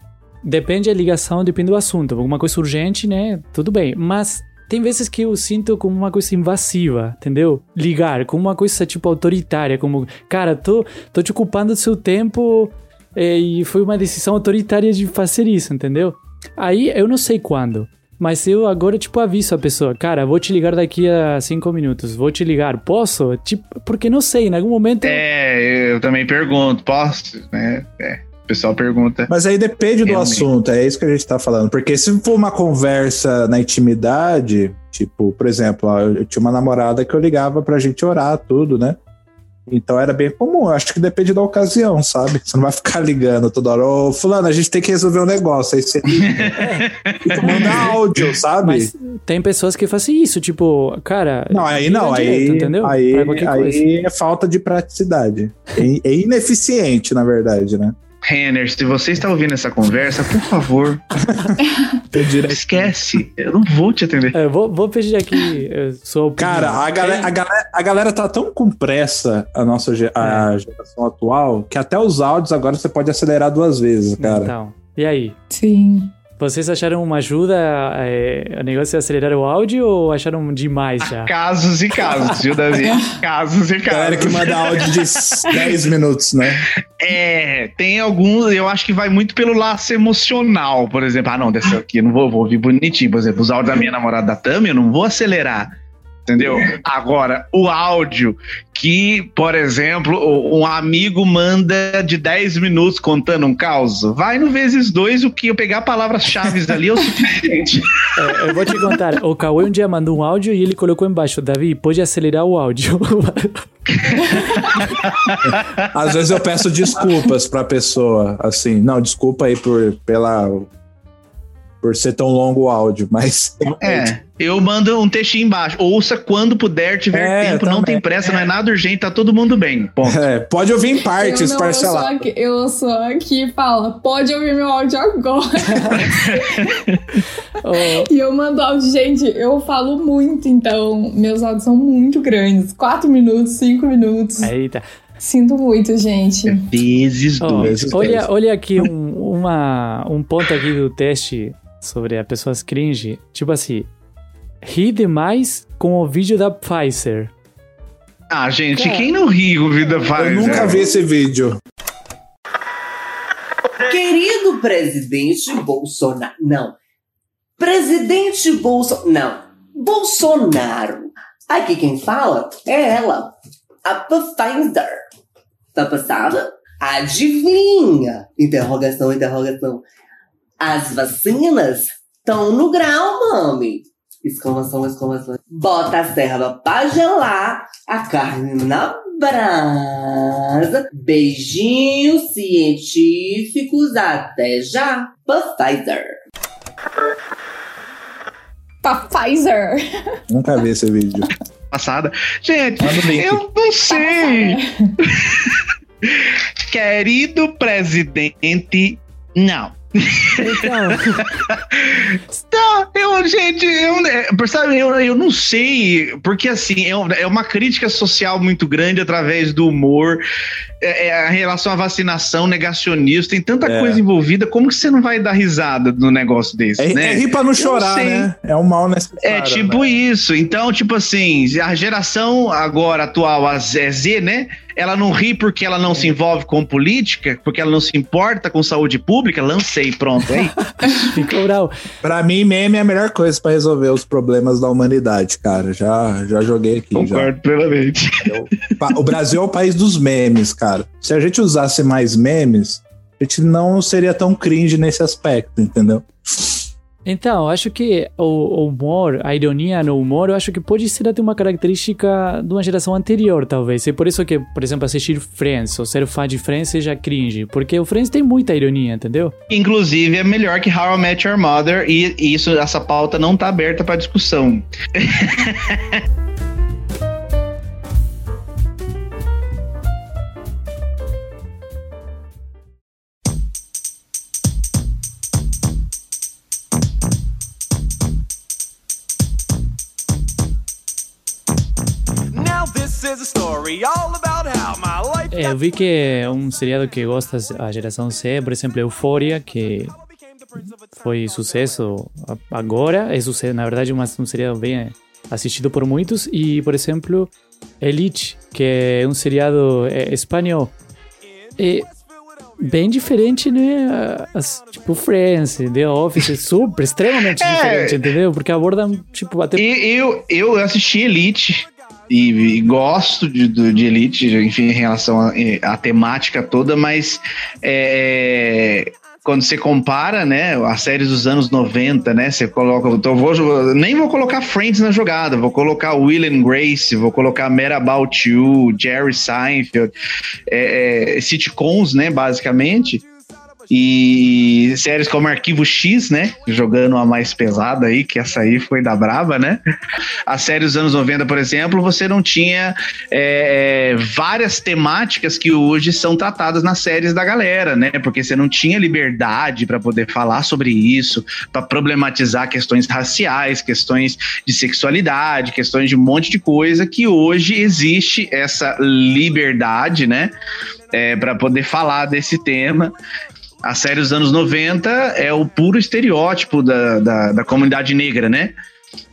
depende da ligação, depende do assunto. Alguma coisa urgente, né? Tudo bem. Mas tem vezes que eu sinto como uma coisa invasiva, entendeu? Ligar, como uma coisa tipo autoritária, como, cara, tô, tô te ocupando do seu tempo é, e foi uma decisão autoritária de fazer isso, entendeu? Aí eu não sei quando. Mas eu agora, tipo, aviso a pessoa, cara, vou te ligar daqui a cinco minutos, vou te ligar, posso? Tipo, porque não sei, em algum momento. É, eu também pergunto, posso? É, é. O pessoal pergunta. Mas aí depende do assunto, é isso que a gente tá falando. Porque se for uma conversa na intimidade, tipo, por exemplo, ó, eu tinha uma namorada que eu ligava pra gente orar, tudo, né? Então era bem comum. Eu acho que depende da ocasião, sabe? Você não vai ficar ligando toda hora. Ô, Fulano, a gente tem que resolver um negócio. Aí você e tu manda áudio, sabe? Mas tem pessoas que fazem isso, tipo, cara. Não, aí não, aí, direto, entendeu? aí, coisa. aí é falta de praticidade. É, é ineficiente, na verdade, né? Renner, se você está ouvindo essa conversa, por favor, esquece. Eu não vou te atender. É, vou, vou pedir aqui eu sou Cara, a galera, a, galera, a galera tá tão com pressa, a nossa ge- a É. geração atual, que até os áudios agora você pode acelerar duas vezes, cara. Então, e aí? Sim. Vocês acharam uma ajuda é, o negócio de acelerar o áudio ou acharam demais já? Casos e casos, viu, Davi? Casos e casos. Galera que manda áudio de 10 minutos, né? É, tem alguns, eu acho que vai muito pelo laço emocional, por exemplo. Ah, não, dessa aqui eu não vou, vou ouvir bonitinho. Por exemplo, os áudios da minha namorada da Tami, eu não vou acelerar. Entendeu? Agora, o áudio que, por exemplo, um amigo manda de 10 minutos contando um caos, vai no vezes dois, o que eu pegar palavras-chave ali é o suficiente. É, eu vou te contar, o Cauê um dia mandou um áudio e ele colocou embaixo, Davi, pode acelerar o áudio. Às vezes eu peço desculpas pra pessoa, assim, não, desculpa aí por, pela, por ser tão longo o áudio, mas É, eu mando um textinho embaixo. Ouça quando puder, tiver É, tempo, não tem pressa, não é nada urgente, tá todo mundo bem. Ponto. É, pode ouvir em partes, eu, não, eu, sou parcelado. aqui, eu sou aqui e fala, pode ouvir meu áudio agora. E eu mando áudio, gente, eu falo muito, então meus áudios são muito grandes. Quatro minutos, cinco minutos. Eita. Sinto muito, gente. Vezes Ó, olha, olha aqui um, uma, um ponto aqui do teste sobre as pessoas cringe. Tipo assim, ri demais com o vídeo da Pfizer. Ah, gente, quem não ri com vida faz? Eu nunca vi esse vídeo. Querido presidente Bolsonaro. Não. Presidente Bolsonaro. Não. Bolsonaro. Aqui quem fala é ela. A Pfizer. Tá passada? Adivinha? Interrogação, interrogação. As vacinas estão no grau, mami. Exclamação, exclamação. Bota a serva pra gelar, a carne na brasa. Beijinhos científicos, até já. Pfizer. Pfizer. Nunca vi esse vídeo. Passada. Gente, eu não sei. Querido presidente, não. Não, eu, gente, eu, é, sabe, eu, eu não sei, porque assim, é uma crítica social muito grande através do humor, é, é, a relação à vacinação, negacionista, tem tanta É. coisa envolvida, como que você não vai dar risada no negócio desse, É, né? é rir pra não chorar, né? É um mal necessário. É tipo né? isso. Então, tipo assim, a geração agora atual, a Z, Z, né? Ela não ri porque ela não se envolve com política, porque ela não se importa com saúde pública. Lancei, pronto. É isso. Ficou bravo. Pra mim, meme é a melhor coisa pra resolver os problemas da humanidade, cara. Já, já joguei aqui. Concordo plenamente. Já. O Brasil é o país dos memes, cara. Se a gente usasse mais memes, a gente não seria tão cringe nesse aspecto, entendeu? Então, eu acho que o, o humor, a ironia no humor, eu acho que pode ser até uma característica de uma geração anterior, talvez. É por isso que, por exemplo, assistir Friends ou ser fã de Friends seja cringe. Porque o Friends tem muita ironia, entendeu? Inclusive, é melhor que How I Met Your Mother, e e isso, essa pauta não tá aberta pra discussão. É, eu vi que um seriado que gosta a geração C, por exemplo, Euphoria, que foi sucesso agora, é sucesso, na verdade, mas um seriado bem assistido por muitos. E, por exemplo, Elite, que é um seriado é, espanhol. É bem diferente, né? As, tipo, Friends, The Office, é super, extremamente É. diferente, entendeu? Porque abordam, tipo, até E eu, eu assisti Elite e, e gosto de, de Elite, enfim, em relação à temática toda, mas é, quando você compara, né, as séries dos anos 90, né, você coloca, então vou, nem vou colocar Friends na jogada, vou colocar Will and Grace, vou colocar Mad About You, Jerry Seinfeld, é, é, sitcoms, né, basicamente, e séries como Arquivo X, né? Jogando a mais pesada aí, que essa aí foi da braba, né? A série dos anos 90, por exemplo, você não tinha é, é, várias temáticas que hoje são tratadas nas séries da galera, né? Porque você não tinha liberdade para poder falar sobre isso, para problematizar questões raciais, questões de sexualidade, questões de um monte de coisa que hoje existe essa liberdade, né? para poder falar desse tema. A série dos anos 90 é o puro estereótipo da, da, da comunidade negra, né?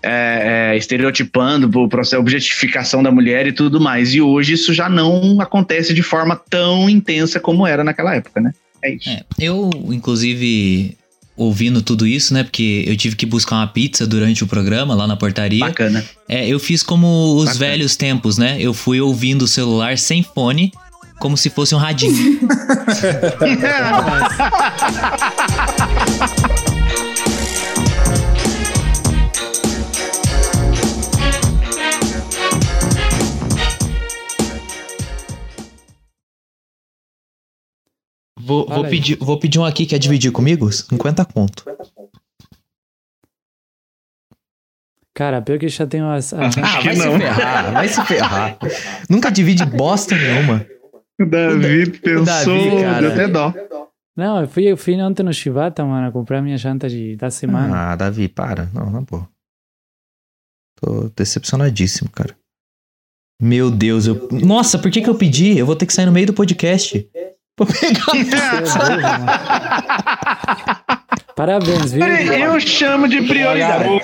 É, é, estereotipando o processo, objetificação da mulher e tudo mais. E hoje isso já não acontece de forma tão intensa como era naquela época, né? É isso. Eu, inclusive, ouvindo tudo isso, né? Porque eu tive que buscar uma pizza durante o programa lá na portaria. Bacana. É, eu fiz como os Bacana. velhos tempos, né? Eu fui ouvindo o celular sem fone, como se fosse um radinho. Vou, vou pedir, vou pedir um aqui, quer dividir comigo? 50 conto. Cara, pior que já tenho as. as- Ah, vai se ferrar, vai se ferrar. Nunca divide bosta nenhuma. O Davi pensou, Davi, cara. deu até dó. Não, eu fui, eu fui ontem no Shibata, mano, comprar minha janta de, da semana. Ah, Davi, para. Não, na boa. Tô decepcionadíssimo, cara. Meu Deus, eu. Nossa, por que que eu pedi? Eu vou ter que sair no meio do podcast. Vou pegar. Parabéns, viu? Eu chamo de prioridade.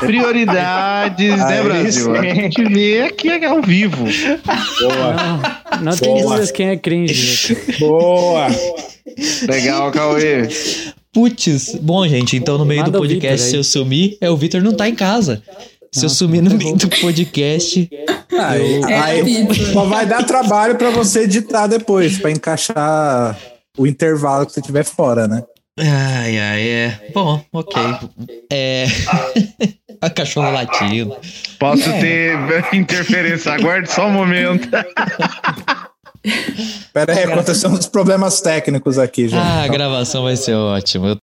Prioridades, né, Brasil? A gente vê aqui é ao vivo. Não, não tem Boa. dúvidas quem é cringe. Boa! Legal, Cauê. Putz. Bom, gente, então no meio Manda do podcast, se eu sumir, é o Vitor não tá em casa. Se eu sumir no meio do podcast. Aí, eu- aí só vai dar trabalho pra você editar depois, pra encaixar o intervalo que você tiver fora, né? Ai, ai, é. Bom, ok. É. A cachorro latindo. Posso É. ter interferência, aguarde só um momento. Pera aí, aconteceu uns problemas técnicos aqui, gente. Ah, a gravação vai ser ótima. Eu